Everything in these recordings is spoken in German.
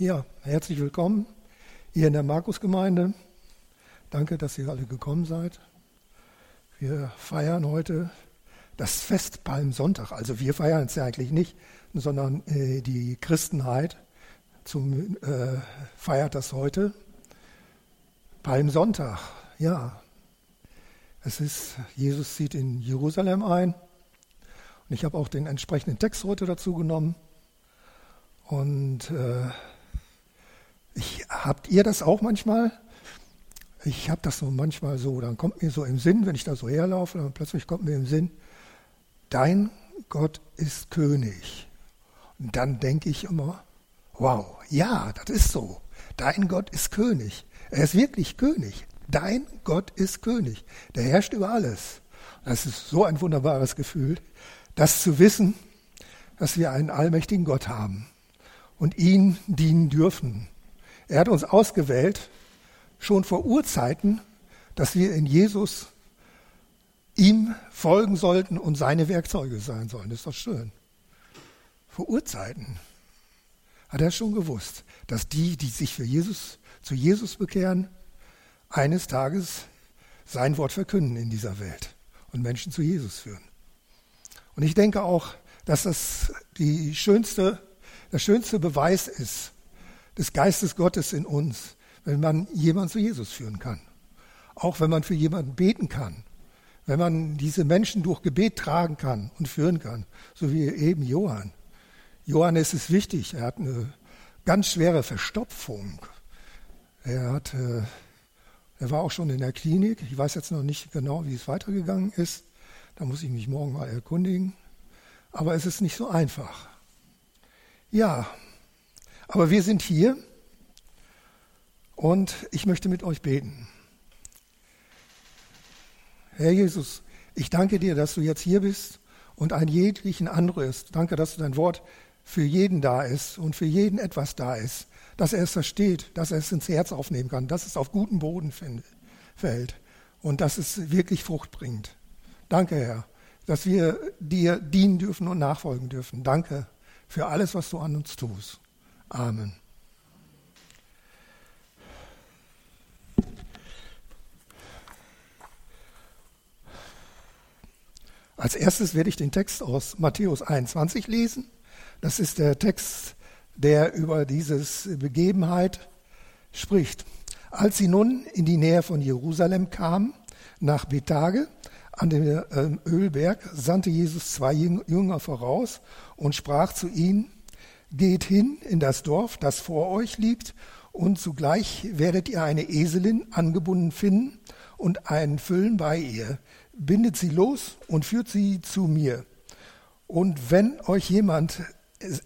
Ja, herzlich willkommen hier in der Markusgemeinde. Danke, dass ihr alle gekommen seid. Wir feiern heute das Fest Palmsonntag. Also wir feiern es ja eigentlich nicht, sondern äh, die Christenheit zum, äh, feiert das heute. Palmsonntag, ja. Es ist, Jesus zieht in Jerusalem ein. Und ich habe auch den entsprechenden Text heute dazu genommen. Und äh, ich, habt ihr das auch manchmal? Ich habe das so manchmal so, dann kommt mir so im Sinn, wenn ich da so herlaufe, dann plötzlich kommt mir im Sinn, dein Gott ist König. Und dann denke ich immer, wow, ja, das ist so. Dein Gott ist König. Er ist wirklich König. Dein Gott ist König. Der herrscht über alles. Das ist so ein wunderbares Gefühl, das zu wissen, dass wir einen allmächtigen Gott haben und ihn dienen dürfen. Er hat uns ausgewählt, schon vor Urzeiten, dass wir in Jesus ihm folgen sollten und seine Werkzeuge sein sollen. Das ist doch schön. Vor Urzeiten hat er schon gewusst, dass die, die sich für Jesus, zu Jesus bekehren, eines Tages sein Wort verkünden in dieser Welt und Menschen zu Jesus führen. Und ich denke auch, dass das die schönste, der schönste Beweis ist, des Geistes Gottes in uns, wenn man jemanden zu Jesus führen kann. Auch wenn man für jemanden beten kann. Wenn man diese Menschen durch Gebet tragen kann und führen kann. So wie eben Johann. Johann ist es wichtig. Er hat eine ganz schwere Verstopfung. Er, hat, äh, er war auch schon in der Klinik. Ich weiß jetzt noch nicht genau, wie es weitergegangen ist. Da muss ich mich morgen mal erkundigen. Aber es ist nicht so einfach. Ja, aber wir sind hier und ich möchte mit euch beten. Herr Jesus, ich danke dir, dass du jetzt hier bist und ein jeglichen anrührst. Danke, dass dein Wort für jeden da ist und für jeden etwas da ist, dass er es versteht, dass er es ins Herz aufnehmen kann, dass es auf guten Boden fällt und dass es wirklich Frucht bringt. Danke, Herr, dass wir dir dienen dürfen und nachfolgen dürfen. Danke für alles, was du an uns tust. Amen. Als erstes werde ich den Text aus Matthäus 21 lesen. Das ist der Text, der über diese Begebenheit spricht. Als sie nun in die Nähe von Jerusalem kamen, nach Bethage, an den ähm, Ölberg, sandte Jesus zwei Jünger voraus und sprach zu ihnen, Geht hin in das Dorf, das vor euch liegt, und zugleich werdet ihr eine Eselin angebunden finden und einen Füllen bei ihr. Bindet sie los und führt sie zu mir. Und wenn euch jemand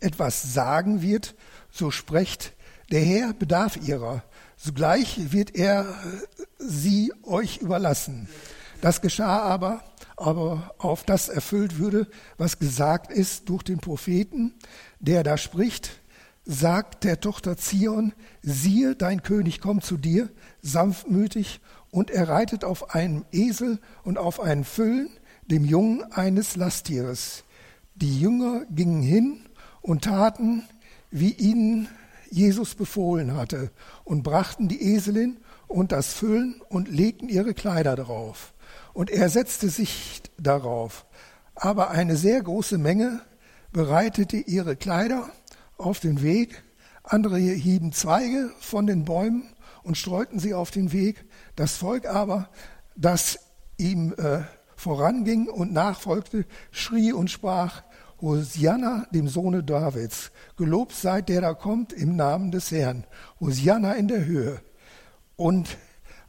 etwas sagen wird, so sprecht, der Herr bedarf ihrer. Sogleich wird er sie euch überlassen. Das geschah aber, aber auf das erfüllt würde, was gesagt ist durch den Propheten, der da spricht, sagt der Tochter Zion, siehe, dein König kommt zu dir, sanftmütig, und er reitet auf einem Esel und auf einen Füllen, dem Jungen eines Lasttieres. Die Jünger gingen hin und taten, wie ihnen Jesus befohlen hatte, und brachten die Eselin und das Füllen und legten ihre Kleider darauf. Und er setzte sich darauf. Aber eine sehr große Menge bereitete ihre Kleider auf den Weg, andere hieben Zweige von den Bäumen und streuten sie auf den Weg. Das Volk aber, das ihm äh, voranging und nachfolgte, schrie und sprach, Hosianna, dem Sohne Davids, gelobt sei der da kommt im Namen des Herrn, Hosianna in der Höhe. Und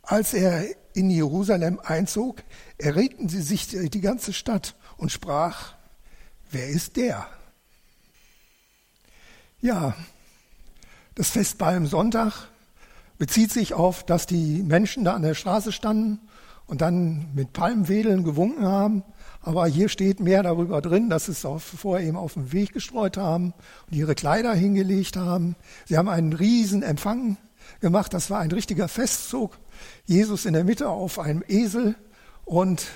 als er in Jerusalem einzog, erregten sie sich die ganze Stadt und sprach, wer ist der? Ja, das Fest Sonntag bezieht sich auf, dass die Menschen da an der Straße standen und dann mit Palmwedeln gewunken haben. Aber hier steht mehr darüber drin, dass sie es auf, vorher eben auf den Weg gestreut haben und ihre Kleider hingelegt haben. Sie haben einen riesen Empfang gemacht. Das war ein richtiger Festzug. Jesus in der Mitte auf einem Esel und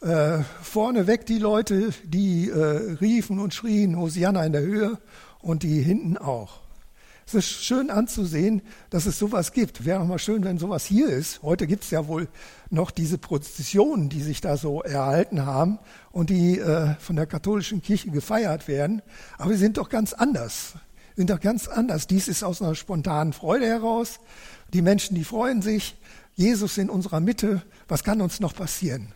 äh, vorneweg die Leute, die äh, riefen und schrien, Hosianna in der Höhe und die hinten auch. Es ist schön anzusehen, dass es sowas gibt. Wäre auch mal schön, wenn sowas hier ist. Heute gibt es ja wohl noch diese Prozessionen, die sich da so erhalten haben und die äh, von der katholischen Kirche gefeiert werden. Aber sie sind doch ganz anders. Sind doch ganz anders. Dies ist aus einer spontanen Freude heraus. Die Menschen, die freuen sich. Jesus in unserer Mitte. Was kann uns noch passieren?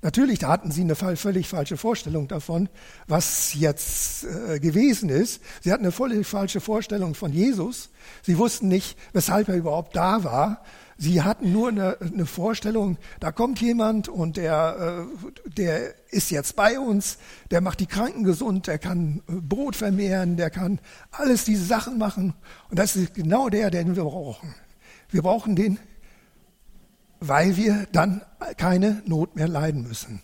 Natürlich, da hatten sie eine völlig falsche Vorstellung davon, was jetzt äh, gewesen ist. Sie hatten eine völlig falsche Vorstellung von Jesus. Sie wussten nicht, weshalb er überhaupt da war. Sie hatten nur eine, eine Vorstellung, da kommt jemand und der, äh, der ist jetzt bei uns, der macht die Kranken gesund, der kann äh, Brot vermehren, der kann alles diese Sachen machen. Und das ist genau der, den wir brauchen. Wir brauchen den, weil wir dann keine Not mehr leiden müssen.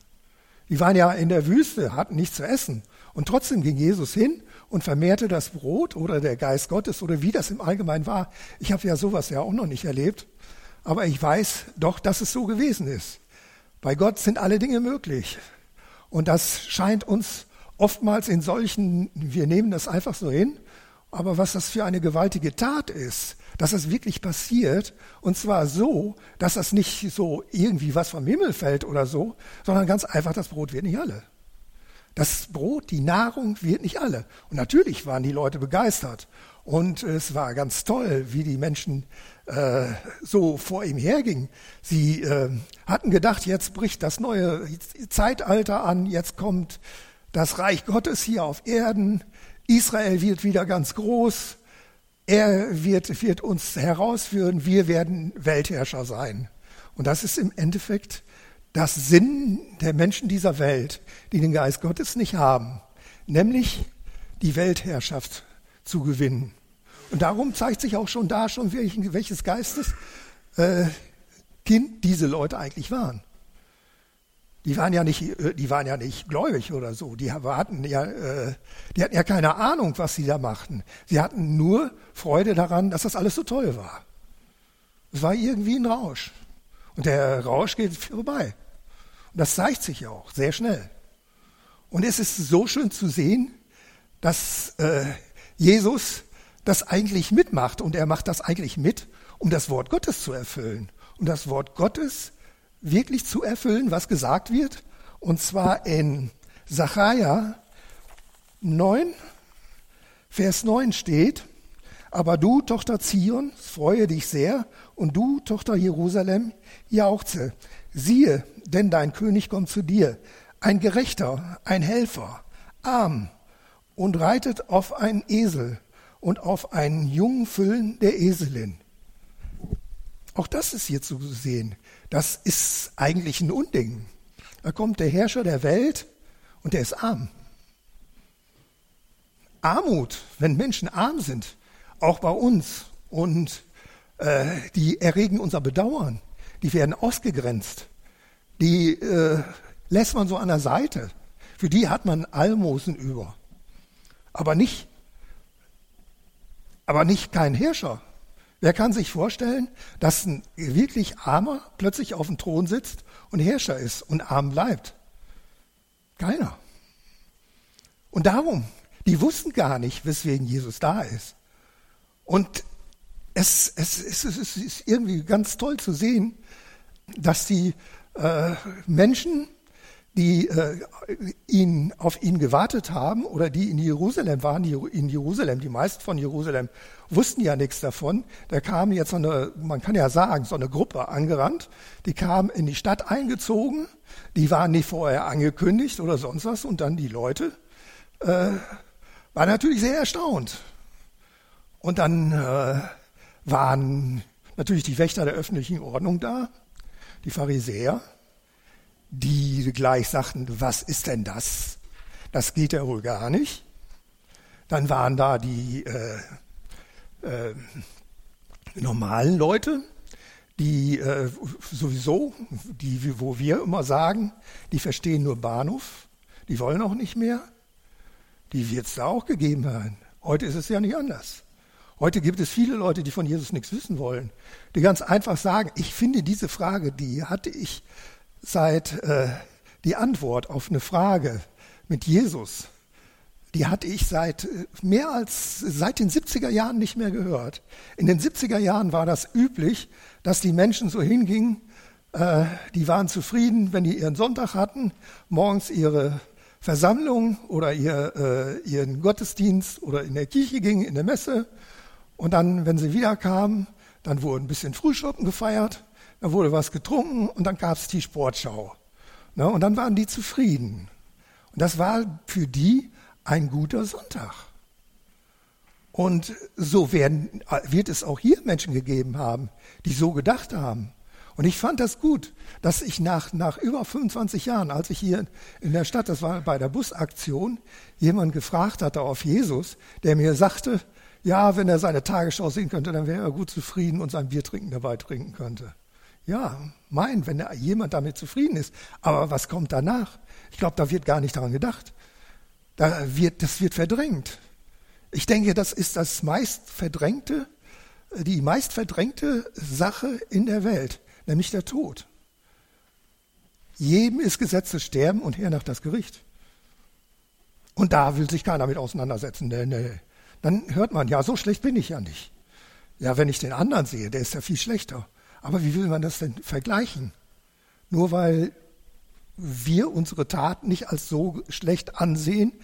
Die waren ja in der Wüste, hatten nichts zu essen. Und trotzdem ging Jesus hin und vermehrte das Brot oder der Geist Gottes oder wie das im Allgemeinen war. Ich habe ja sowas ja auch noch nicht erlebt. Aber ich weiß doch, dass es so gewesen ist. Bei Gott sind alle Dinge möglich. Und das scheint uns oftmals in solchen, wir nehmen das einfach so hin, aber was das für eine gewaltige Tat ist, dass das wirklich passiert. Und zwar so, dass das nicht so irgendwie was vom Himmel fällt oder so, sondern ganz einfach, das Brot wird nicht alle. Das Brot, die Nahrung wird nicht alle. Und natürlich waren die Leute begeistert. Und es war ganz toll, wie die Menschen äh, so vor ihm hergingen. Sie äh, hatten gedacht, jetzt bricht das neue Zeitalter an, jetzt kommt das Reich Gottes hier auf Erden, Israel wird wieder ganz groß, er wird, wird uns herausführen, wir werden Weltherrscher sein. Und das ist im Endeffekt das Sinn der Menschen dieser Welt, die den Geist Gottes nicht haben, nämlich die Weltherrschaft zu gewinnen. Und darum zeigt sich auch schon da schon, welches Geistes äh, Kind diese Leute eigentlich waren. Die waren ja nicht, äh, die waren ja nicht gläubig oder so. Die hatten ja, äh, die hatten ja keine Ahnung, was sie da machten. Sie hatten nur Freude daran, dass das alles so toll war. Es war irgendwie ein Rausch. Und der Rausch geht vorbei. Und das zeigt sich auch sehr schnell. Und es ist so schön zu sehen, dass äh, Jesus das eigentlich mitmacht. Und er macht das eigentlich mit, um das Wort Gottes zu erfüllen. Und das Wort Gottes wirklich zu erfüllen, was gesagt wird. Und zwar in Sacharja 9, Vers 9 steht, aber du, Tochter Zion, freue dich sehr, und du, Tochter Jerusalem, jauchze. Siehe, denn dein König kommt zu dir, ein Gerechter, ein Helfer, arm, und reitet auf einen Esel und auf einen jungen Füllen der Eselin. Auch das ist hier zu sehen. Das ist eigentlich ein Unding. Da kommt der Herrscher der Welt und der ist arm. Armut, wenn Menschen arm sind, auch bei uns, und äh, die erregen unser Bedauern, die werden ausgegrenzt, die äh, lässt man so an der Seite. Für die hat man Almosen über. Aber nicht, aber nicht kein Herrscher. Wer kann sich vorstellen, dass ein wirklich Armer plötzlich auf dem Thron sitzt und Herrscher ist und arm bleibt? Keiner. Und darum, die wussten gar nicht, weswegen Jesus da ist. Und es, es, es, es ist irgendwie ganz toll zu sehen, dass die äh, Menschen die äh, ihn, auf ihn gewartet haben oder die in Jerusalem waren, die in Jerusalem, die meisten von Jerusalem wussten ja nichts davon. Da kam jetzt so eine, man kann ja sagen, so eine Gruppe angerannt, die kam in die Stadt eingezogen, die waren nicht vorher angekündigt oder sonst was und dann die Leute äh, waren natürlich sehr erstaunt. Und dann äh, waren natürlich die Wächter der öffentlichen Ordnung da, die Pharisäer, die gleich sagten, was ist denn das? Das geht ja wohl gar nicht. Dann waren da die äh, äh, normalen Leute, die äh, sowieso, die, wo wir immer sagen, die verstehen nur Bahnhof, die wollen auch nicht mehr. Die wird es da auch gegeben haben. Heute ist es ja nicht anders. Heute gibt es viele Leute, die von Jesus nichts wissen wollen, die ganz einfach sagen, ich finde diese Frage, die hatte ich seit äh, die Antwort auf eine Frage mit Jesus, die hatte ich seit äh, mehr als seit den 70er Jahren nicht mehr gehört. In den 70er Jahren war das üblich, dass die Menschen so hingingen, äh, die waren zufrieden, wenn die ihren Sonntag hatten, morgens ihre Versammlung oder ihr, äh, ihren Gottesdienst oder in der Kirche gingen, in der Messe. Und dann, wenn sie wiederkamen, dann wurde ein bisschen Frühschoppen gefeiert, dann wurde was getrunken und dann gab es die Sportschau. Ne, und dann waren die zufrieden. Und das war für die ein guter Sonntag. Und so werden, wird es auch hier Menschen gegeben haben, die so gedacht haben. Und ich fand das gut, dass ich nach, nach über 25 Jahren, als ich hier in der Stadt, das war bei der Busaktion, jemand gefragt hatte auf Jesus, der mir sagte, ja, wenn er seine Tagesschau sehen könnte, dann wäre er gut zufrieden und sein Bier trinken dabei trinken könnte. Ja, mein, wenn jemand damit zufrieden ist. Aber was kommt danach? Ich glaube, da wird gar nicht daran gedacht. Da wird, das wird verdrängt. Ich denke, das ist das meist verdrängte, die meist verdrängte Sache in der Welt, nämlich der Tod. Jedem ist Gesetz zu sterben und hernach das Gericht. Und da will sich keiner mit auseinandersetzen. Nee, nee. Dann hört man, ja, so schlecht bin ich ja nicht. Ja, wenn ich den anderen sehe, der ist ja viel schlechter. Aber wie will man das denn vergleichen? Nur weil wir unsere Tat nicht als so schlecht ansehen,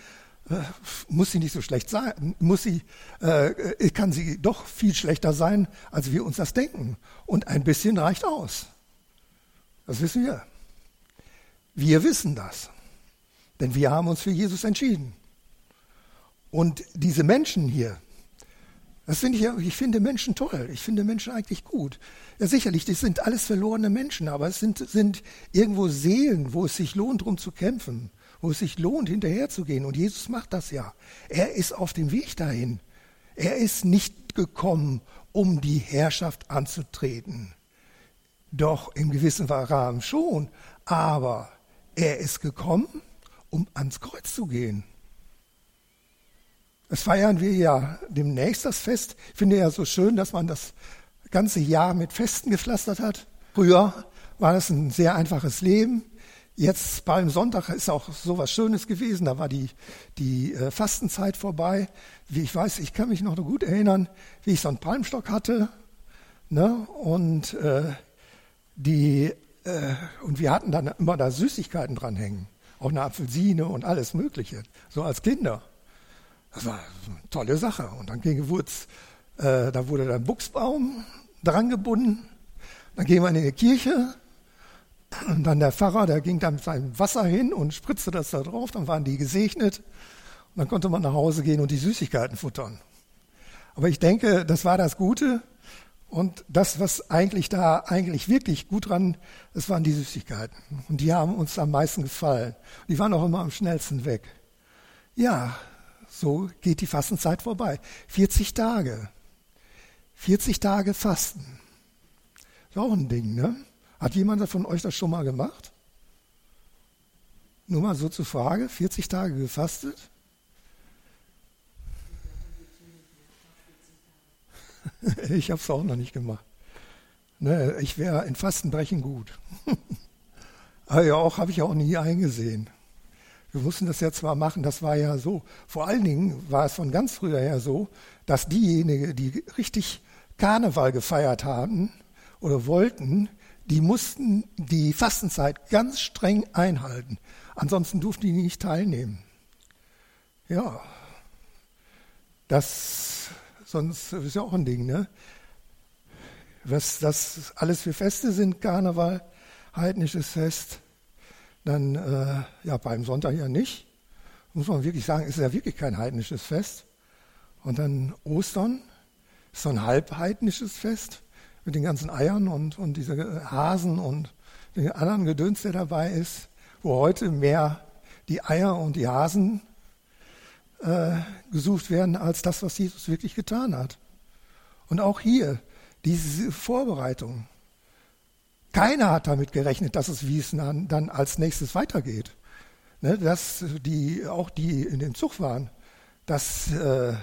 äh, muss sie nicht so schlecht sein, muss sie, äh, kann sie doch viel schlechter sein, als wir uns das denken. Und ein bisschen reicht aus. Das wissen wir. Wir wissen das. Denn wir haben uns für Jesus entschieden. Und diese Menschen hier, das finde ich ja, ich finde Menschen toll. Ich finde Menschen eigentlich gut. Ja, sicherlich, das sind alles verlorene Menschen, aber es sind, sind irgendwo Seelen, wo es sich lohnt, drum zu kämpfen, wo es sich lohnt, hinterherzugehen. Und Jesus macht das ja. Er ist auf dem Weg dahin. Er ist nicht gekommen, um die Herrschaft anzutreten. Doch im gewissen Rahmen schon. Aber er ist gekommen, um ans Kreuz zu gehen. Das feiern wir ja demnächst, das Fest. Ich finde ja so schön, dass man das ganze Jahr mit Festen gepflastert hat. Früher war das ein sehr einfaches Leben. Jetzt beim Sonntag ist auch so was Schönes gewesen. Da war die, die äh, Fastenzeit vorbei. Wie ich weiß, ich kann mich noch gut erinnern, wie ich so einen Palmstock hatte. Ne? Und, äh, die, äh, und wir hatten dann immer da Süßigkeiten dranhängen. Auch eine Apfelsine und alles Mögliche. So als Kinder. Das war eine tolle Sache. Und dann ging, äh, da wurde der Buchsbaum dran gebunden. Dann gehen wir in die Kirche. Und dann der Pfarrer, der ging da mit seinem Wasser hin und spritzte das da drauf. Dann waren die gesegnet. Und dann konnte man nach Hause gehen und die Süßigkeiten futtern. Aber ich denke, das war das Gute. Und das, was eigentlich da eigentlich wirklich gut dran, das waren die Süßigkeiten. Und die haben uns am meisten gefallen. Die waren auch immer am schnellsten weg. Ja, so geht die Fastenzeit vorbei. 40 Tage. 40 Tage Fasten. Ist auch ein Ding, ne? Hat jemand von euch das schon mal gemacht? Nur mal so zur Frage, 40 Tage gefastet? ich habe es auch noch nicht gemacht. Ne, ich wäre in Fastenbrechen gut. Aber ja, auch habe ich auch nie eingesehen. Wir mussten das ja zwar machen, das war ja so. Vor allen Dingen war es von ganz früher her so, dass diejenigen, die richtig Karneval gefeiert haben oder wollten, die mussten die Fastenzeit ganz streng einhalten. Ansonsten durften die nicht teilnehmen. Ja, das sonst ist ja auch ein Ding, ne? Was das alles für Feste sind, Karneval, heidnisches Fest, dann äh, ja beim Sonntag ja nicht. Muss man wirklich sagen, ist ja wirklich kein heidnisches Fest. Und dann Ostern ist so ein halbheidnisches Fest mit den ganzen Eiern und, und diese Hasen und den anderen Gedöns, der dabei ist, wo heute mehr die Eier und die Hasen äh, gesucht werden als das, was Jesus wirklich getan hat. Und auch hier diese Vorbereitung. Keiner hat damit gerechnet, dass es wie es dann als nächstes weitergeht. Ne, dass die, auch die in dem Zug waren, dass äh,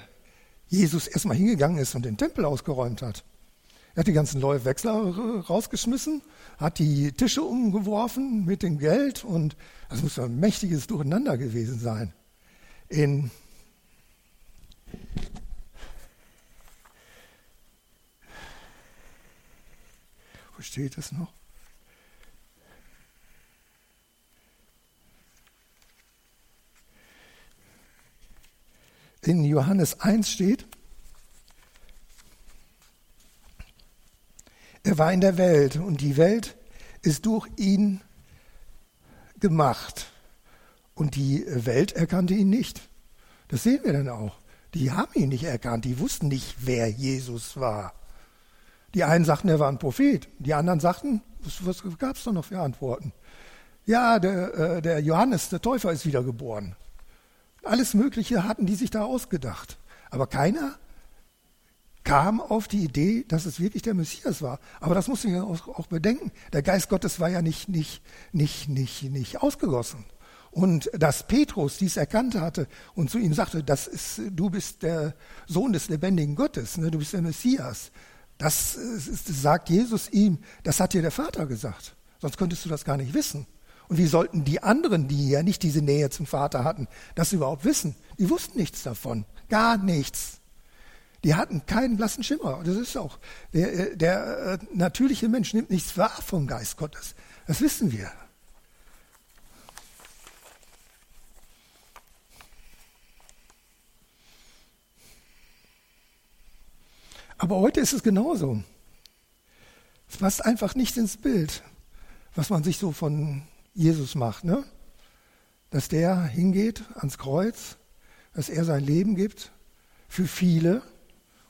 Jesus erstmal hingegangen ist und den Tempel ausgeräumt hat. Er hat die ganzen Wechsler rausgeschmissen, hat die Tische umgeworfen mit dem Geld und das muss ein mächtiges Durcheinander gewesen sein. In wo steht das noch? In Johannes 1 steht, er war in der Welt und die Welt ist durch ihn gemacht. Und die Welt erkannte ihn nicht. Das sehen wir dann auch. Die haben ihn nicht erkannt, die wussten nicht, wer Jesus war. Die einen sagten, er war ein Prophet, die anderen sagten, was, was gab es da noch für Antworten? Ja, der, äh, der Johannes, der Täufer, ist wiedergeboren. Alles Mögliche hatten die sich da ausgedacht. Aber keiner kam auf die Idee, dass es wirklich der Messias war. Aber das muss ich auch, auch bedenken. Der Geist Gottes war ja nicht, nicht, nicht, nicht, nicht ausgegossen. Und dass Petrus dies erkannt hatte und zu ihm sagte, das ist, du bist der Sohn des lebendigen Gottes, ne, du bist der Messias. Das, das sagt Jesus ihm, das hat dir der Vater gesagt. Sonst könntest du das gar nicht wissen. Und wie sollten die anderen, die ja nicht diese Nähe zum Vater hatten, das überhaupt wissen? Die wussten nichts davon. Gar nichts. Die hatten keinen blassen Schimmer. Das ist auch, der, der äh, natürliche Mensch nimmt nichts wahr vom Geist Gottes. Das wissen wir. Aber heute ist es genauso. Es passt einfach nicht ins Bild, was man sich so von Jesus macht. Ne? Dass der hingeht ans Kreuz, dass er sein Leben gibt für viele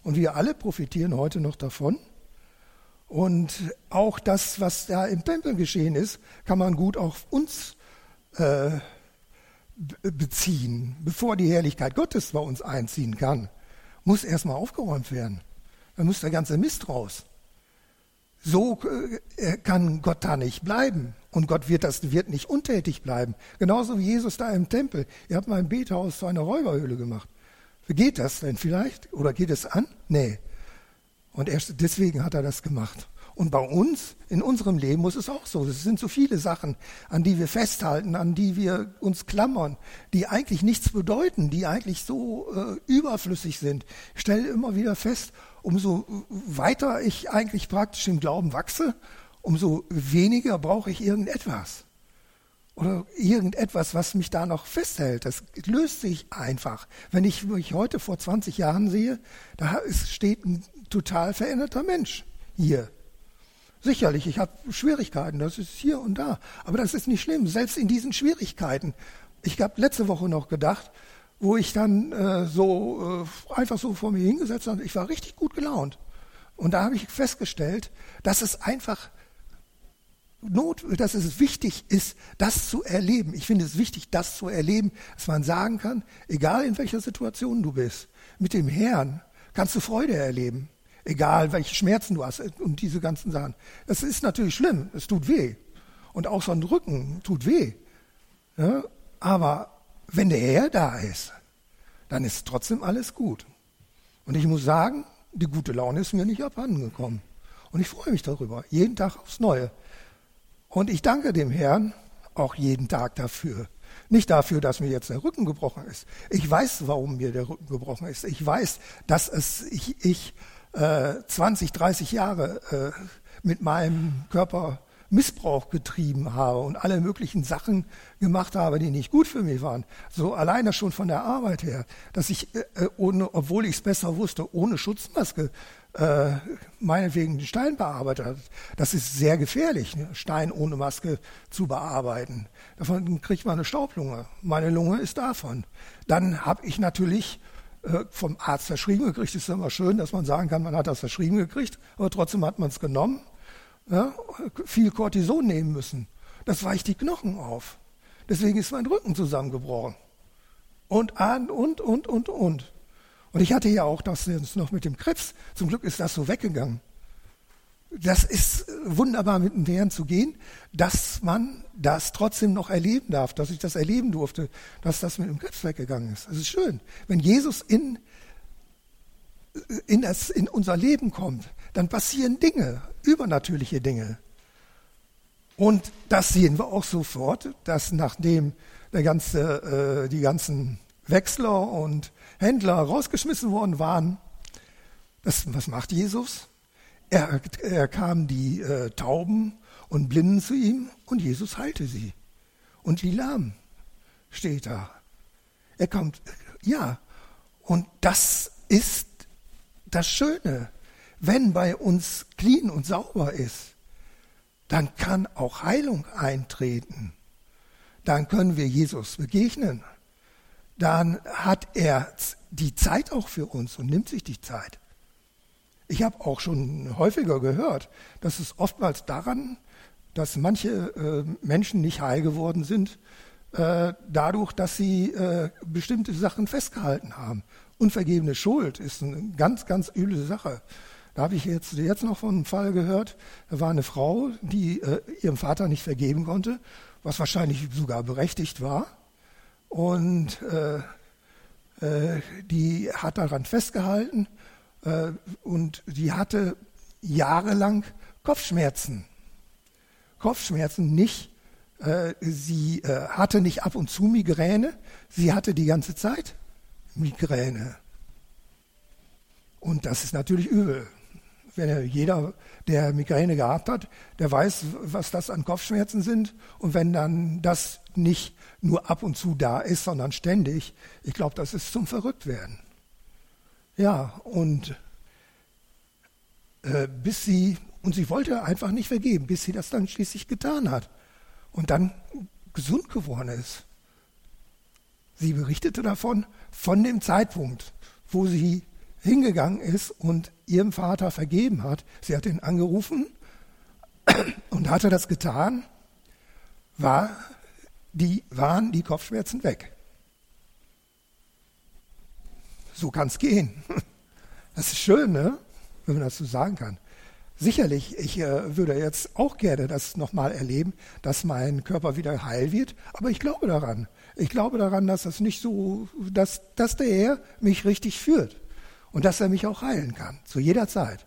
und wir alle profitieren heute noch davon. Und auch das, was da im Tempel geschehen ist, kann man gut auf uns äh, beziehen. Bevor die Herrlichkeit Gottes bei uns einziehen kann, muss erstmal aufgeräumt werden. Dann muss der ganze Mist raus. So äh, kann Gott da nicht bleiben. Und Gott wird das wird nicht untätig bleiben. Genauso wie Jesus da im Tempel. Ihr habt mal ein Bethaus zu einer Räuberhöhle gemacht. Wie geht das denn vielleicht? Oder geht es an? Nee. Und erst deswegen hat er das gemacht. Und bei uns, in unserem Leben, muss es auch so. Es sind so viele Sachen, an die wir festhalten, an die wir uns klammern, die eigentlich nichts bedeuten, die eigentlich so äh, überflüssig sind. Ich stelle immer wieder fest, umso weiter ich eigentlich praktisch im Glauben wachse, umso weniger brauche ich irgendetwas. Oder irgendetwas, was mich da noch festhält. Das löst sich einfach. Wenn ich mich heute vor 20 Jahren sehe, da steht ein total veränderter Mensch hier. Sicherlich, ich habe Schwierigkeiten, das ist hier und da. Aber das ist nicht schlimm, selbst in diesen Schwierigkeiten. Ich habe letzte Woche noch gedacht, wo ich dann äh, so äh, einfach so vor mir hingesetzt habe, ich war richtig gut gelaunt. Und da habe ich festgestellt, dass es einfach Not, dass es wichtig ist, das zu erleben. Ich finde es wichtig, das zu erleben, dass man sagen kann, egal in welcher Situation du bist, mit dem Herrn kannst du Freude erleben egal welche Schmerzen du hast und diese ganzen Sachen. Das ist natürlich schlimm, es tut weh. Und auch so ein Rücken tut weh. Ja? Aber wenn der Herr da ist, dann ist trotzdem alles gut. Und ich muss sagen, die gute Laune ist mir nicht abhanden gekommen. Und ich freue mich darüber, jeden Tag aufs Neue. Und ich danke dem Herrn auch jeden Tag dafür. Nicht dafür, dass mir jetzt der Rücken gebrochen ist. Ich weiß, warum mir der Rücken gebrochen ist. Ich weiß, dass es ich, ich äh, 20, 30 Jahre äh, mit meinem Körper Missbrauch getrieben habe und alle möglichen Sachen gemacht habe, die nicht gut für mich waren. So alleine schon von der Arbeit her, dass ich, äh, äh ohne, obwohl ich es besser wusste, ohne Schutzmaske äh, meinetwegen den Stein bearbeitet habe. Das ist sehr gefährlich, ne? Stein ohne Maske zu bearbeiten. Davon kriegt man eine Staublunge. Meine Lunge ist davon. Dann habe ich natürlich äh, vom Arzt verschrieben gekriegt. Ist immer schön, dass man sagen kann, man hat das verschrieben gekriegt, aber trotzdem hat man es genommen. Ja, viel Cortison nehmen müssen. Das weicht die Knochen auf. Deswegen ist mein Rücken zusammengebrochen. Und an und, und, und, und. Und ich hatte ja auch das jetzt noch mit dem Krebs. Zum Glück ist das so weggegangen das ist wunderbar mit dem Herrn zu gehen, dass man das trotzdem noch erleben darf, dass ich das erleben durfte, dass das mit dem Krebs weggegangen ist. Das ist schön. Wenn Jesus in, in, das, in unser Leben kommt, dann passieren Dinge, übernatürliche Dinge. Und das sehen wir auch sofort, dass nachdem der ganze, äh, die ganzen Wechsler und Händler rausgeschmissen worden waren, das, was macht Jesus? er, er kam die äh, Tauben und Blinden zu ihm und Jesus heilte sie. Und die Lahmen steht da. Er kommt, ja. Und das ist das Schöne. Wenn bei uns clean und sauber ist, dann kann auch Heilung eintreten. Dann können wir Jesus begegnen. Dann hat er die Zeit auch für uns und nimmt sich die Zeit. Ich habe auch schon häufiger gehört, dass es oftmals daran, dass manche äh, Menschen nicht heil geworden sind, äh, dadurch, dass sie äh, bestimmte Sachen festgehalten haben. Unvergebene Schuld ist eine ganz, ganz üble Sache. Da habe ich jetzt, jetzt noch von einem Fall gehört, da war eine Frau, die äh, ihrem Vater nicht vergeben konnte, was wahrscheinlich sogar berechtigt war. Und äh, äh, die hat daran festgehalten äh, und die hatte jahrelang Kopfschmerzen. Kopfschmerzen nicht, äh, sie äh, hatte nicht ab und zu Migräne, sie hatte die ganze Zeit Migräne. Und das ist natürlich übel. Jeder, der Migräne gehabt hat, der weiß, was das an Kopfschmerzen sind. Und wenn dann das nicht nur ab und zu da ist, sondern ständig, ich glaube, das ist zum Verrücktwerden. Ja, und äh, bis sie, und sie wollte einfach nicht vergeben, bis sie das dann schließlich getan hat und dann gesund geworden ist. Sie berichtete davon, von dem Zeitpunkt, wo sie hingegangen ist und ihrem Vater vergeben hat. Sie hat ihn angerufen und hatte das getan, war die, waren die Kopfschmerzen weg. So kann es gehen. Das ist schön, ne? wenn man das so sagen kann. Sicherlich, ich äh, würde jetzt auch gerne das nochmal erleben, dass mein Körper wieder heil wird, aber ich glaube daran. Ich glaube daran, dass das nicht so, dass, dass der Herr mich richtig führt und dass er mich auch heilen kann, zu jeder Zeit.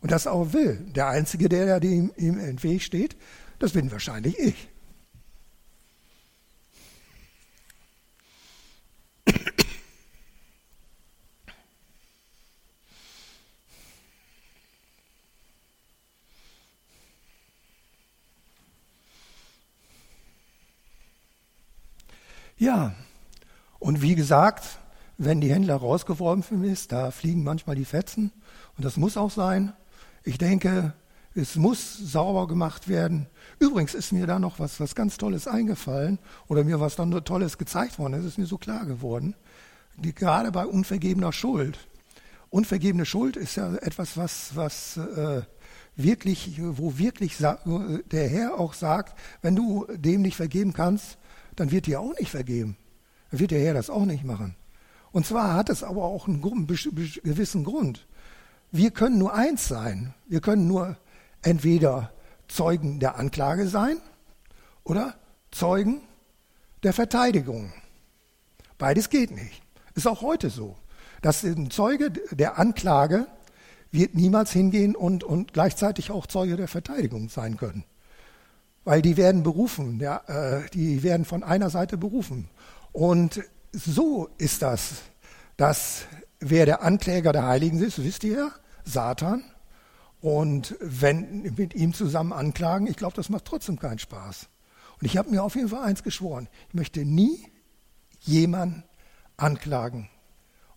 Und das auch will. Der Einzige, der ihm, ihm im Weg steht, das bin wahrscheinlich ich. Ja, und wie gesagt, wenn die Händler rausgeworfen ist, da fliegen manchmal die Fetzen und das muss auch sein. Ich denke, es muss sauber gemacht werden. Übrigens ist mir da noch was, was ganz Tolles eingefallen oder mir was dann Tolles gezeigt worden. Es ist mir so klar geworden. Die, gerade bei unvergebener Schuld. Unvergebene Schuld ist ja etwas, was, was äh, wirklich, wo wirklich der Herr auch sagt, wenn du dem nicht vergeben kannst, dann wird dir auch nicht vergeben. Dann wird der Herr das auch nicht machen. Und zwar hat es aber auch einen gewissen Grund. Wir können nur eins sein. Wir können nur entweder Zeugen der Anklage sein oder Zeugen der Verteidigung. Beides geht nicht. Ist auch heute so. Dass ein Zeuge der Anklage wird niemals hingehen und, und gleichzeitig auch Zeuge der Verteidigung sein können. Weil die werden berufen, ja, äh, die werden von einer Seite berufen. Und so ist das, dass wer der Ankläger der Heiligen ist, wisst ihr, Satan. Und wenn mit ihm zusammen anklagen, ich glaube, das macht trotzdem keinen Spaß. Und ich habe mir auf jeden Fall eins geschworen. Ich möchte nie jemanden anklagen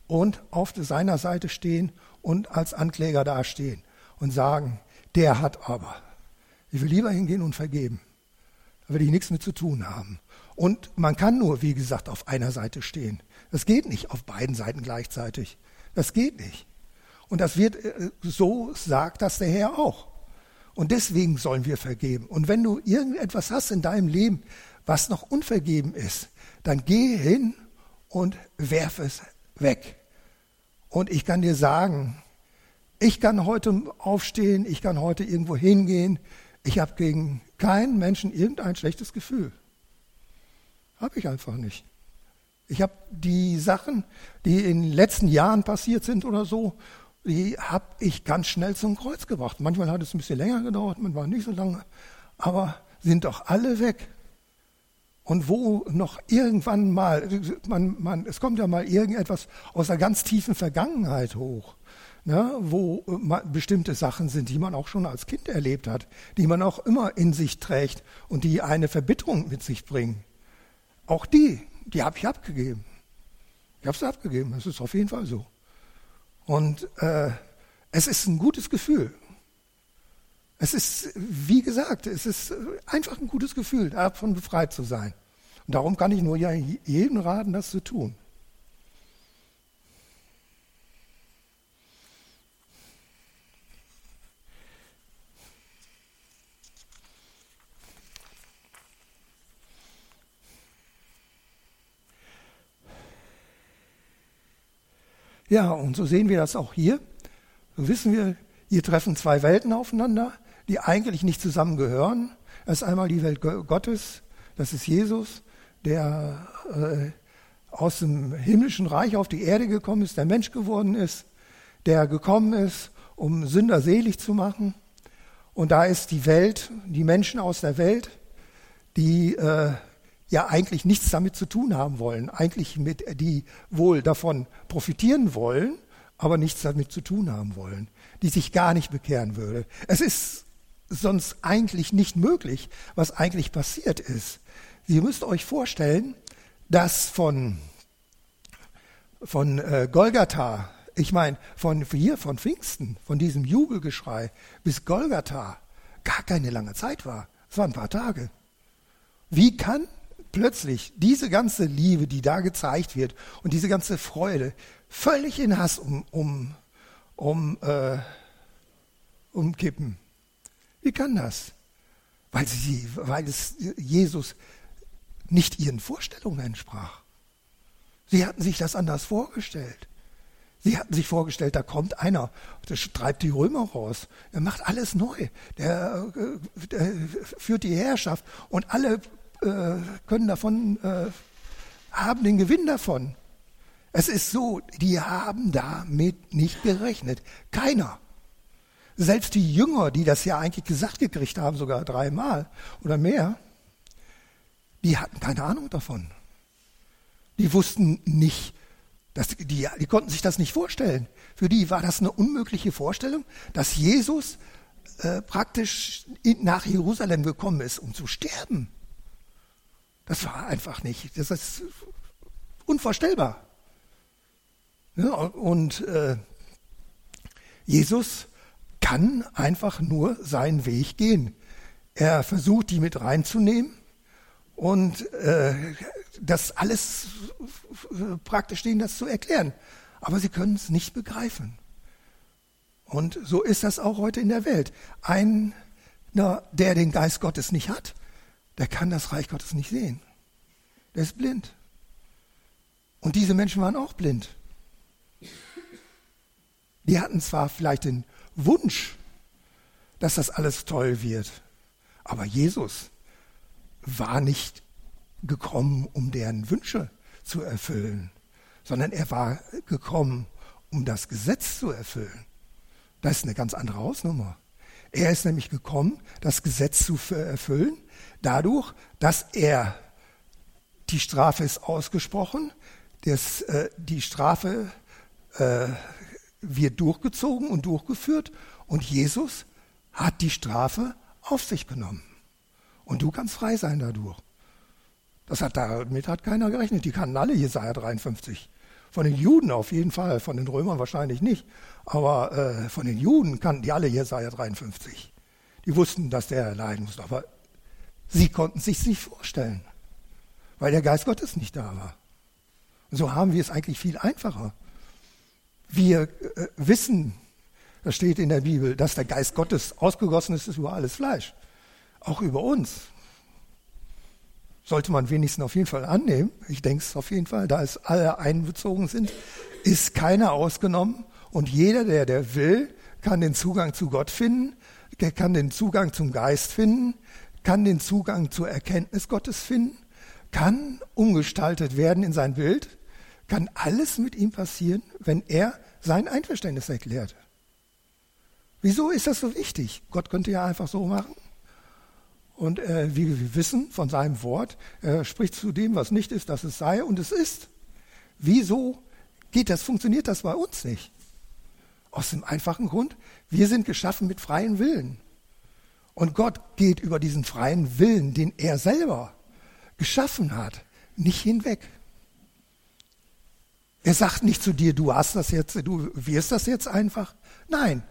und auf seiner Seite stehen und als Ankläger dastehen und sagen, der hat aber. Ich will lieber hingehen und vergeben. Da will ich nichts mit zu tun haben. Und man kann nur, wie gesagt, auf einer Seite stehen. Das geht nicht auf beiden Seiten gleichzeitig. Das geht nicht. Und das wird, äh, so sagt das der Herr auch. Und deswegen sollen wir vergeben. Und wenn du irgendetwas hast in deinem Leben, was noch unvergeben ist, dann geh hin und werf es weg. Und ich kann dir sagen, ich kann heute aufstehen, ich kann heute irgendwo hingehen, ich habe gegen keinen Menschen irgendein schlechtes Gefühl. Habe ich einfach nicht. Ich habe die Sachen, die in den letzten Jahren passiert sind oder so, die habe ich ganz schnell zum Kreuz gebracht. Manchmal hat es ein bisschen länger gedauert, manchmal nicht so lange, aber sind doch alle weg. Und wo noch irgendwann mal, man, man, es kommt ja mal irgendetwas aus der ganz tiefen Vergangenheit hoch ne, wo äh, bestimmte Sachen sind, die man auch schon als Kind erlebt hat, die man auch immer in sich trägt und die eine Verbitterung mit sich bringen. Auch die, die habe ich abgegeben. Ich habe sie abgegeben, das ist auf jeden Fall so. Und äh, es ist ein gutes Gefühl. Es ist, wie gesagt, es ist einfach ein gutes Gefühl, davon befreit zu sein. Und darum kann ich nur jedem raten, das zu tun. Ja, und so sehen wir das auch hier. So wissen wir, hier treffen zwei Welten aufeinander, die eigentlich nicht zusammengehören. Das ist einmal die Welt Gottes, das ist Jesus, der äh, aus dem himmlischen Reich auf die Erde gekommen ist, der Mensch geworden ist, der gekommen ist, um Sünder selig zu machen. Und da ist die Welt, die Menschen aus der Welt, die äh, ja eigentlich nichts damit zu tun haben wollen, eigentlich mit, die wohl davon profitieren wollen, aber nichts damit zu tun haben wollen, die sich gar nicht bekehren würde. Es ist sonst eigentlich nicht möglich, was eigentlich passiert ist. Ihr müsst euch vorstellen, dass von, von äh, Golgatha, ich meine, von hier, von Pfingsten, von diesem Jubelgeschrei bis Golgatha gar keine lange Zeit war. Es waren ein paar Tage. Wie kann plötzlich diese ganze Liebe, die da gezeigt wird und diese ganze Freude völlig in Hass um, um, um, äh, umkippen. Wie kann das? Weil, sie, weil es Jesus nicht ihren Vorstellungen entsprach. Sie hatten sich das anders vorgestellt. Sie hatten sich vorgestellt, da kommt einer, der treibt die Römer raus, der macht alles neu, der, äh, der führt die Herrschaft und alle äh, können davon, äh, haben den Gewinn davon. Es ist so, die haben damit nicht gerechnet. Keiner. Selbst die Jünger, die das ja eigentlich gesagt gekriegt haben, sogar dreimal oder mehr, die hatten keine Ahnung davon. Die wussten nicht, dass die, die konnten sich das nicht vorstellen. Für die war das eine unmögliche Vorstellung, dass Jesus äh, praktisch in, nach Jerusalem gekommen ist, um zu sterben. Das war einfach nicht. Das ist unvorstellbar. Und äh, Jesus kann einfach nur seinen Weg gehen. Er versucht, die mit reinzunehmen und äh, das alles praktisch denen das zu erklären. Aber sie können es nicht begreifen. Und so ist das auch heute in der Welt. Einer, der den Geist Gottes nicht hat, der kann das Reich Gottes nicht sehen. Der ist blind. Und diese Menschen waren auch blind. Die hatten zwar vielleicht den Wunsch, dass das alles toll wird, aber Jesus war nicht gekommen, um deren Wünsche zu erfüllen, sondern er war gekommen, um das Gesetz zu erfüllen. Das ist eine ganz andere Hausnummer. Er ist nämlich gekommen, das Gesetz zu erfüllen, dadurch, dass er die Strafe ist ausgesprochen, das, äh, die Strafe äh, wird durchgezogen und durchgeführt und Jesus hat die Strafe auf sich genommen. Und du kannst frei sein dadurch. Das hat, damit hat keiner gerechnet. Die kannten alle Jesaja 53. Von den Juden auf jeden Fall, von den Römern wahrscheinlich nicht. Aber äh, von den Juden kannten die alle Jesaja 53. Die wussten, dass der leiden muss. Aber sie konnten sich nicht vorstellen weil der Geist Gottes nicht da war. Und so haben wir es eigentlich viel einfacher. Wir äh, wissen, das steht in der Bibel, dass der Geist Gottes ausgegossen ist, über alles Fleisch. Auch über uns. Sollte man wenigstens auf jeden Fall annehmen. Ich denke es auf jeden Fall, da es alle einbezogen sind, ist keiner ausgenommen. Und jeder, der, der will, kann den Zugang zu Gott finden, der kann den Zugang zum Geist finden, kann den Zugang zur Erkenntnis Gottes finden kann umgestaltet werden in sein Bild, kann alles mit ihm passieren, wenn er sein Einverständnis erklärt. Wieso ist das so wichtig? Gott könnte ja einfach so machen. Und äh, wie wir wissen von seinem Wort, er spricht zu dem, was nicht ist, dass es sei und es ist. Wieso geht das, funktioniert das bei uns nicht? Aus dem einfachen Grund, wir sind geschaffen mit freien Willen. Und Gott geht über diesen freien Willen, den er selber geschaffen hat, nicht hinweg. Er sagt nicht zu dir, du hast das jetzt, du wirst das jetzt einfach. Nein,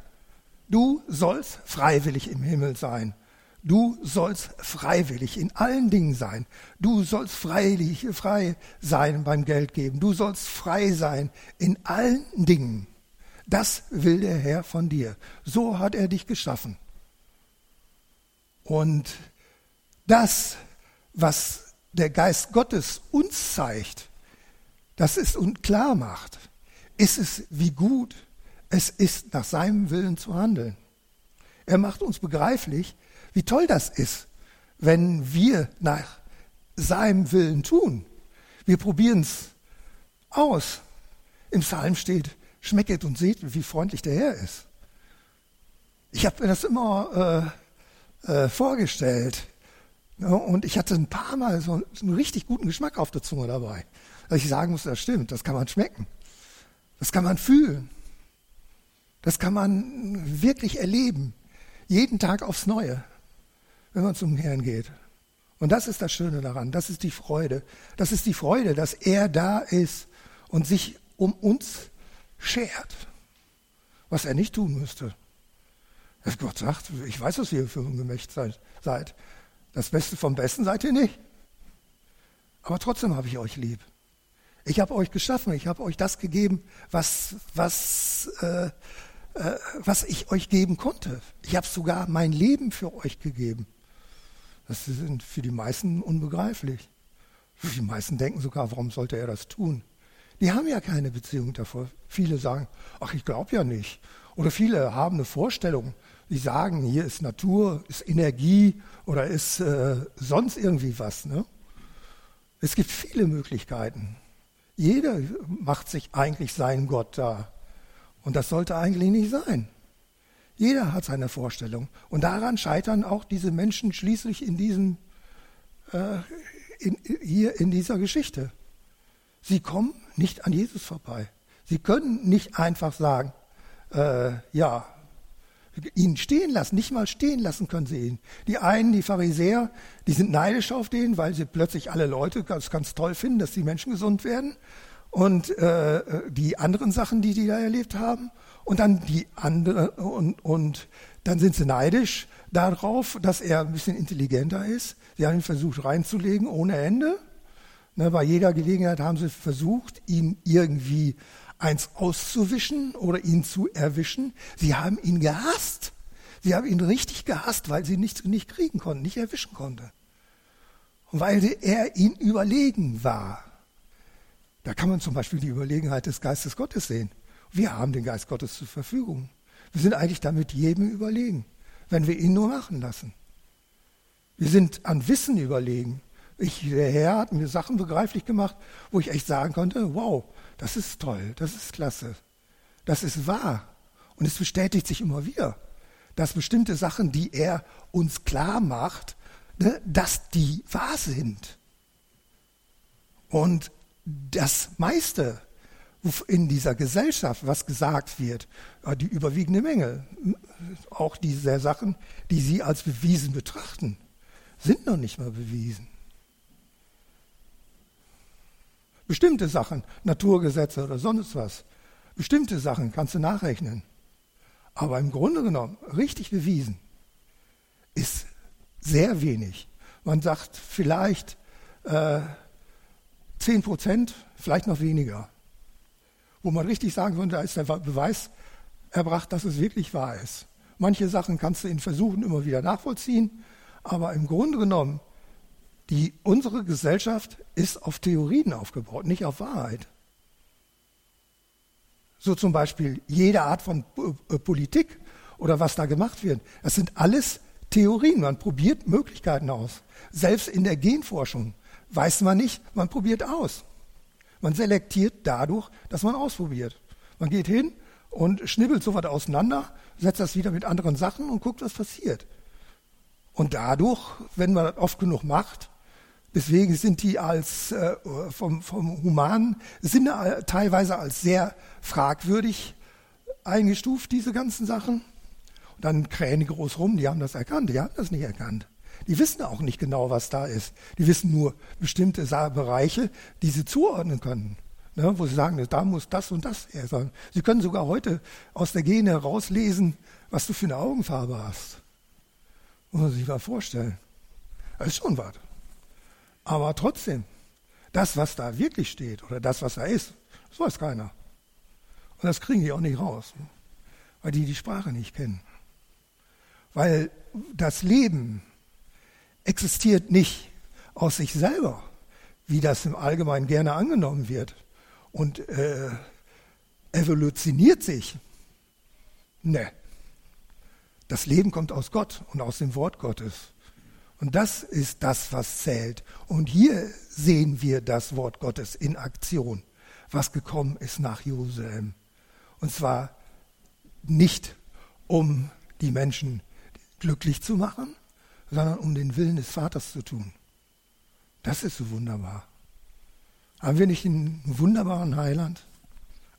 du sollst freiwillig im Himmel sein. Du sollst freiwillig in allen Dingen sein. Du sollst freilich, frei sein beim Geld geben. Du sollst frei sein in allen Dingen. Das will der Herr von dir. So hat er dich geschaffen. Und das, was der Geist Gottes uns zeigt, das es uns klar macht, ist es, wie gut es ist, nach seinem Willen zu handeln. Er macht uns begreiflich, wie toll das ist, wenn wir nach seinem Willen tun. Wir probieren es aus. Im Psalm steht, schmecket und seht, wie freundlich der Herr ist. Ich habe mir das immer äh, äh, vorgestellt. Ja, und ich hatte ein paar Mal so, einen richtig guten Geschmack auf der Zunge dabei. Dass ich sagen muss, das stimmt, das kann man schmecken. Das kann man fühlen. Das kann man wirklich erleben. Jeden Tag aufs Neue wenn man zum Herrn geht. Und das ist das Schöne daran, das ist die Freude. Das ist die Freude, dass er da ist und sich um uns schert, was er nicht tun müsste. Dass Gott sagt, ich weiß, dass ihr für ungemächt seid. Das Beste vom Besten seid ihr nicht. Aber trotzdem habe ich euch lieb. Ich habe euch geschaffen, ich habe euch das gegeben, was, was, äh, äh, was ich euch geben konnte. Ich habe sogar mein Leben für euch gegeben. Das ist für die meisten unbegreiflich. Die meisten denken sogar, warum sollte er das tun? Die haben ja keine Beziehung davor. Viele sagen, ach, ich glaube ja nicht. Oder viele haben eine Vorstellung. Die sagen, hier ist Natur, ist Energie oder ist äh, sonst irgendwie was. Ne? Es gibt viele Möglichkeiten. Jeder macht sich eigentlich seinen Gott da. Und das sollte eigentlich nicht sein. Jeder hat seine Vorstellung. Und daran scheitern auch diese Menschen schließlich in diesem, äh, in, hier in dieser Geschichte. Sie kommen nicht an Jesus vorbei. Sie können nicht einfach sagen, äh, ja, ihn stehen lassen, nicht mal stehen lassen können sie ihn. Die einen, die Pharisäer, die sind neidisch auf den, weil sie plötzlich alle Leute ganz, ganz toll finden, dass die Menschen gesund werden. Und äh, die anderen Sachen, die die da erlebt haben. Und dann die andere, und, und dann sind sie neidisch darauf, dass er ein bisschen intelligenter ist. Sie haben ihn versucht reinzulegen ohne Ende. Ne, bei jeder Gelegenheit haben sie versucht, ihn irgendwie eins auszuwischen oder ihn zu erwischen. Sie haben ihn gehasst. Sie haben ihn richtig gehasst, weil sie ihn nicht, kriegen konnten, nicht erwischen konnte. Und weil er ihn überlegen war. Da kann man zum Beispiel die Überlegenheit des Geistes Gottes sehen. Wir haben den Geist Gottes zur Verfügung. Wir sind eigentlich damit jedem überlegen, wenn wir ihn nur machen lassen. Wir sind an Wissen überlegen. Ich, der Herr hat mir Sachen begreiflich gemacht, wo ich echt sagen konnte, wow, das ist toll, das ist klasse, das ist wahr. Und es bestätigt sich immer wieder, dass bestimmte Sachen, die er uns klar macht, ne, dass die wahr sind. Und das meiste, in dieser Gesellschaft, was gesagt wird, die überwiegende Menge, auch diese Sachen, die Sie als bewiesen betrachten, sind noch nicht mal bewiesen. Bestimmte Sachen, Naturgesetze oder sonst was, bestimmte Sachen kannst du nachrechnen. Aber im Grunde genommen, richtig bewiesen, ist sehr wenig. Man sagt vielleicht äh, 10 Prozent, vielleicht noch weniger wo man richtig sagen könnte, da ist der Beweis erbracht, dass es wirklich wahr ist. Manche Sachen kannst du in Versuchen immer wieder nachvollziehen, aber im Grunde genommen, die, unsere Gesellschaft ist auf Theorien aufgebaut, nicht auf Wahrheit. So zum Beispiel jede Art von äh, Politik oder was da gemacht wird. Das sind alles Theorien. Man probiert Möglichkeiten aus. Selbst in der Genforschung weiß man nicht, man probiert aus. Man selektiert dadurch, dass man ausprobiert. Man geht hin und schnibbelt so was auseinander, setzt das wieder mit anderen Sachen und guckt, was passiert. Und dadurch, wenn man das oft genug macht, deswegen sind die als äh, vom, vom humanen Sinne teilweise als sehr fragwürdig eingestuft, diese ganzen Sachen. Und dann krähen groß rum, die haben das erkannt, die haben das nicht erkannt. Die wissen auch nicht genau, was da ist. Die wissen nur bestimmte Bereiche, die sie zuordnen können. Ne, wo sie sagen, da muss das und das her sein. Sie können sogar heute aus der Gene herauslesen, was du für eine Augenfarbe hast. Muss man sich mal vorstellen. Das ist schon was. Aber trotzdem, das, was da wirklich steht oder das, was da ist, das weiß keiner. Und das kriegen die auch nicht raus, weil die die Sprache nicht kennen. Weil das Leben existiert nicht aus sich selber, wie das im Allgemeinen gerne angenommen wird, und äh, evolutioniert sich. Ne. Das Leben kommt aus Gott und aus dem Wort Gottes. Und das ist das, was zählt. Und hier sehen wir das Wort Gottes in Aktion, was gekommen ist nach Jerusalem. Und zwar nicht, um die Menschen glücklich zu machen, sondern um den Willen des Vaters zu tun. Das ist so wunderbar. Haben wir nicht einen wunderbaren Heiland?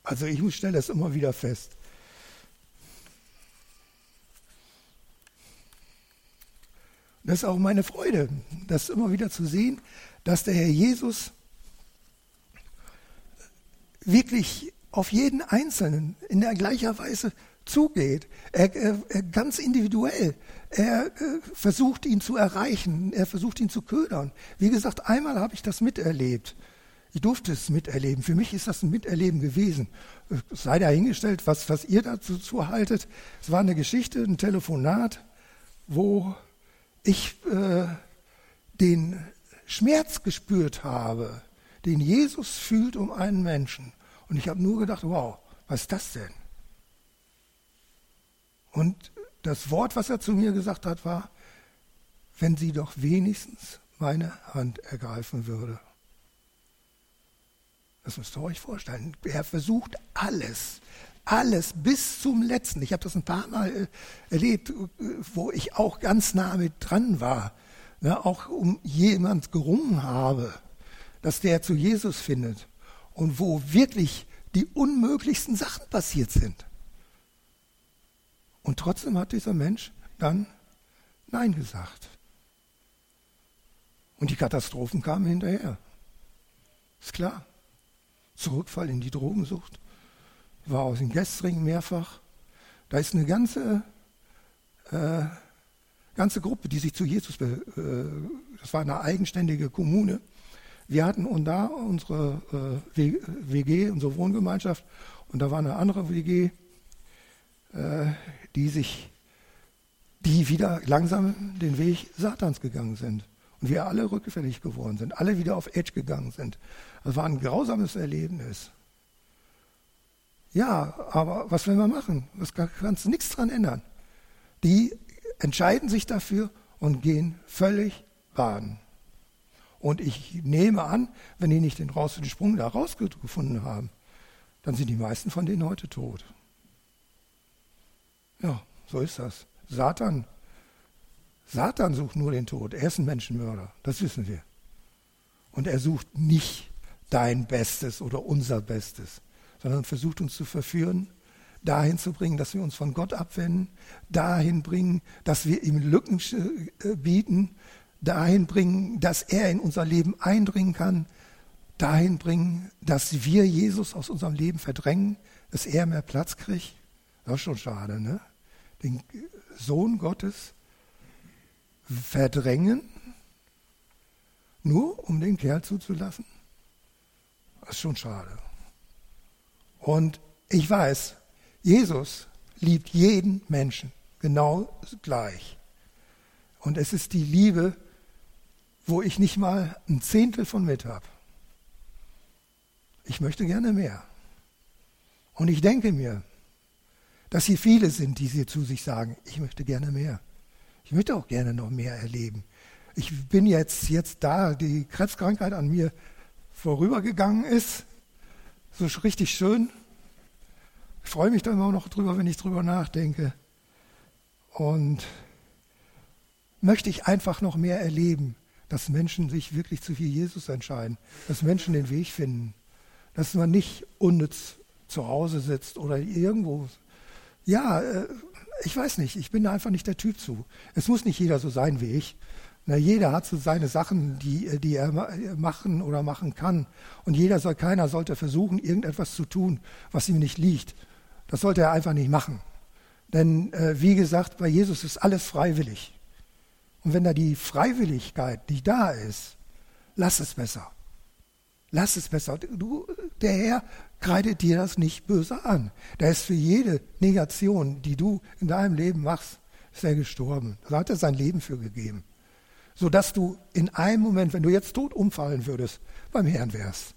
Also ich stelle das immer wieder fest. Das ist auch meine Freude, das immer wieder zu sehen, dass der Herr Jesus wirklich auf jeden Einzelnen in der gleicher Weise zugeht. Er, er, er ganz individuell. Er äh, versucht ihn zu erreichen. Er versucht ihn zu ködern. Wie gesagt, einmal habe ich das miterlebt. Ich durfte es miterleben. Für mich ist das ein Miterleben gewesen. Es sei dahingestellt, was, was ihr dazu haltet. Es war eine Geschichte, ein Telefonat, wo ich äh, den Schmerz gespürt habe, den Jesus fühlt um einen Menschen. Und ich habe nur gedacht, wow, was ist das denn? Und das Wort, was er zu mir gesagt hat, war, wenn sie doch wenigstens meine Hand ergreifen würde. Das müsst ihr euch vorstellen. Er versucht alles, alles bis zum letzten. Ich habe das ein paar Mal äh, erlebt, äh, wo ich auch ganz nah mit dran war, ne, auch um jemand gerungen habe, dass der zu Jesus findet und wo wirklich die unmöglichsten Sachen passiert sind. Und trotzdem hat dieser Mensch dann Nein gesagt. Und die Katastrophen kamen hinterher. Ist klar. Zurückfall in die Drogensucht. War aus dem Gästring mehrfach. Da ist eine ganze, äh, ganze Gruppe, die sich zu Jesus, äh, das war eine eigenständige Kommune. Wir hatten und da unsere äh, WG, unsere Wohngemeinschaft, und da war eine andere WG, äh, die sich, die wieder langsam den Weg Satans gegangen sind. Und wir alle rückfällig geworden sind, alle wieder auf Edge gegangen sind. Das war ein grausames Erlebnis. Ja, aber was will man machen? Das kannst du nichts dran ändern. Die entscheiden sich dafür und gehen völlig baden. Und ich nehme an, wenn die nicht den, raus, den Sprung da rausgefunden haben, dann sind die meisten von denen heute tot. Ja, so ist das. Satan Satan sucht nur den Tod. Er ist ein Menschenmörder. Das wissen wir. Und er sucht nicht dein Bestes oder unser Bestes, sondern versucht uns zu verführen, dahin zu bringen, dass wir uns von Gott abwenden, dahin bringen, dass wir ihm Lücken äh, bieten, dahin bringen, dass er in unser Leben eindringen kann, dahin bringen, dass wir Jesus aus unserem Leben verdrängen, dass er mehr Platz kriegt. Das ist schon schade, ne? Den Sohn Gottes verdrängen, nur um den Kerl zuzulassen? Das ist schon schade. Und ich weiß, Jesus liebt jeden Menschen genau gleich. Und es ist die Liebe, wo ich nicht mal ein Zehntel von mit habe. Ich möchte gerne mehr. Und ich denke mir, dass hier viele sind, die sie zu sich sagen, ich möchte gerne mehr. Ich möchte auch gerne noch mehr erleben. Ich bin jetzt, jetzt da, die Krebskrankheit an mir vorübergegangen ist. So richtig schön. Ich freue mich da immer noch drüber, wenn ich drüber nachdenke. Und möchte ich einfach noch mehr erleben, dass Menschen sich wirklich zu viel Jesus entscheiden, dass Menschen den Weg finden, dass man nicht unnütz zu Hause sitzt oder irgendwo ja, äh, ich weiß nicht, ich bin da einfach nicht der Typ zu. Es muss nicht jeder so sein wie ich. Na, jeder hat so seine Sachen, die, die er machen oder machen kann. Und jeder soll, keiner sollte versuchen, irgendetwas zu tun, was ihm nicht liegt. Das sollte er einfach nicht machen. Denn äh, wie gesagt, bei Jesus ist alles freiwillig. Und wenn da die Freiwilligkeit nicht da ist, lass es besser. Lass es besser. Du, der Herr kreidet dir das nicht böse an. Der ist für jede Negation, die du in deinem Leben machst, ist gestorben. Da hat er sein Leben für gegeben. Sodass du in einem Moment, wenn du jetzt tot umfallen würdest, beim Herrn wärst.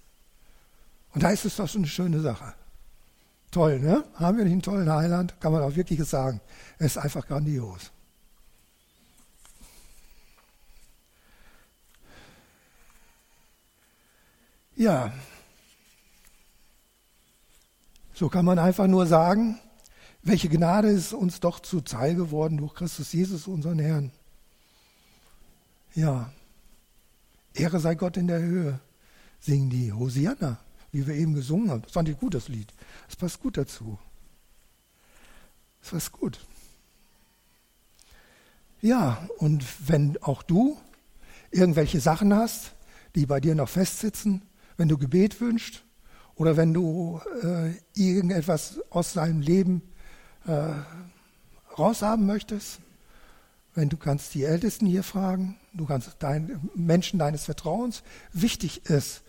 Und da ist es doch schon eine schöne Sache. Toll, ne? Haben wir nicht einen tollen Heiland? Kann man auch wirklich sagen. Er ist einfach grandios. Ja, so kann man einfach nur sagen, welche Gnade ist uns doch zuteil geworden durch Christus Jesus, unseren Herrn. Ja, Ehre sei Gott in der Höhe, singen die Hosianna, wie wir eben gesungen haben. Das fand ich gut, das Lied. Das passt gut dazu. Das passt gut. Ja, und wenn auch du irgendwelche Sachen hast, die bei dir noch festsitzen, wenn du Gebet wünschst, oder wenn du äh, irgendetwas aus deinem Leben äh, raushaben möchtest, wenn du kannst die Ältesten hier fragen, du kannst dein, Menschen deines Vertrauens. Wichtig ist,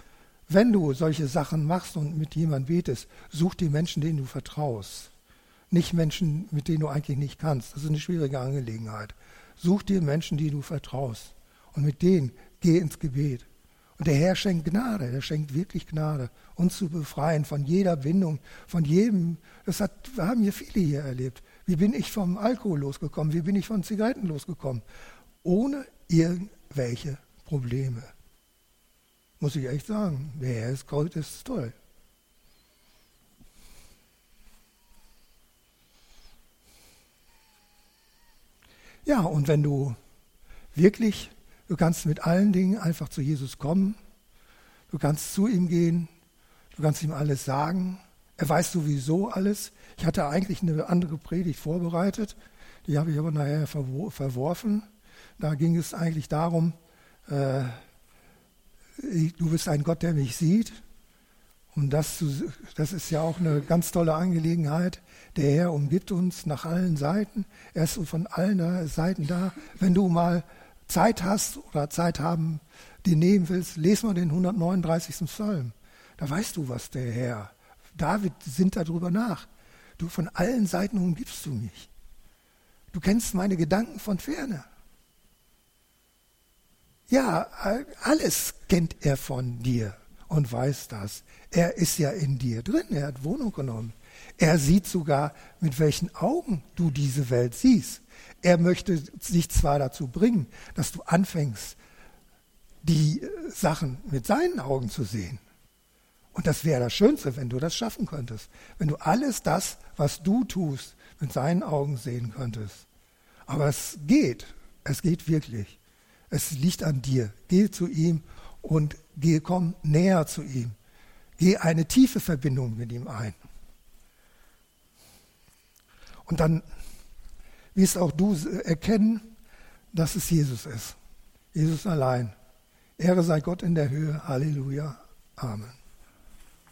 wenn du solche Sachen machst und mit jemandem betest, such die Menschen, denen du vertraust. Nicht Menschen, mit denen du eigentlich nicht kannst. Das ist eine schwierige Angelegenheit. Such dir Menschen, die du vertraust. Und mit denen geh ins Gebet. Und der Herr schenkt Gnade, der schenkt wirklich Gnade, uns zu befreien von jeder Bindung, von jedem. Das hat, haben hier viele hier erlebt. Wie bin ich vom Alkohol losgekommen? Wie bin ich von Zigaretten losgekommen? Ohne irgendwelche Probleme. Muss ich echt sagen, der Herr ist, Gold ist toll. Ja, und wenn du wirklich Du kannst mit allen Dingen einfach zu Jesus kommen. Du kannst zu ihm gehen. Du kannst ihm alles sagen. Er weiß sowieso alles. Ich hatte eigentlich eine andere Predigt vorbereitet. Die habe ich aber nachher verworfen. Da ging es eigentlich darum, äh, du bist ein Gott, der mich sieht. Und das, das ist ja auch eine ganz tolle Angelegenheit. Der Herr umgibt uns nach allen Seiten. Er ist von allen Seiten da. Wenn du mal Zeit hast oder Zeit haben, die nehmen willst, lese mal den 139. Psalm. Da weißt du, was der Herr. David sinnt darüber nach. Du von allen Seiten umgibst du mich. Du kennst meine Gedanken von ferne. Ja, alles kennt er von dir und weiß das. Er ist ja in dir drin, er hat Wohnung genommen. Er sieht sogar, mit welchen Augen du diese Welt siehst. Er möchte sich zwar dazu bringen, dass du anfängst, die Sachen mit seinen Augen zu sehen. Und das wäre das Schönste, wenn du das schaffen könntest. Wenn du alles das, was du tust, mit seinen Augen sehen könntest. Aber es geht. Es geht wirklich. Es liegt an dir. Geh zu ihm und geh, komm näher zu ihm. Geh eine tiefe Verbindung mit ihm ein. Und dann wirst auch du erkennen, dass es Jesus ist. Jesus allein. Ehre sei Gott in der Höhe. Halleluja. Amen.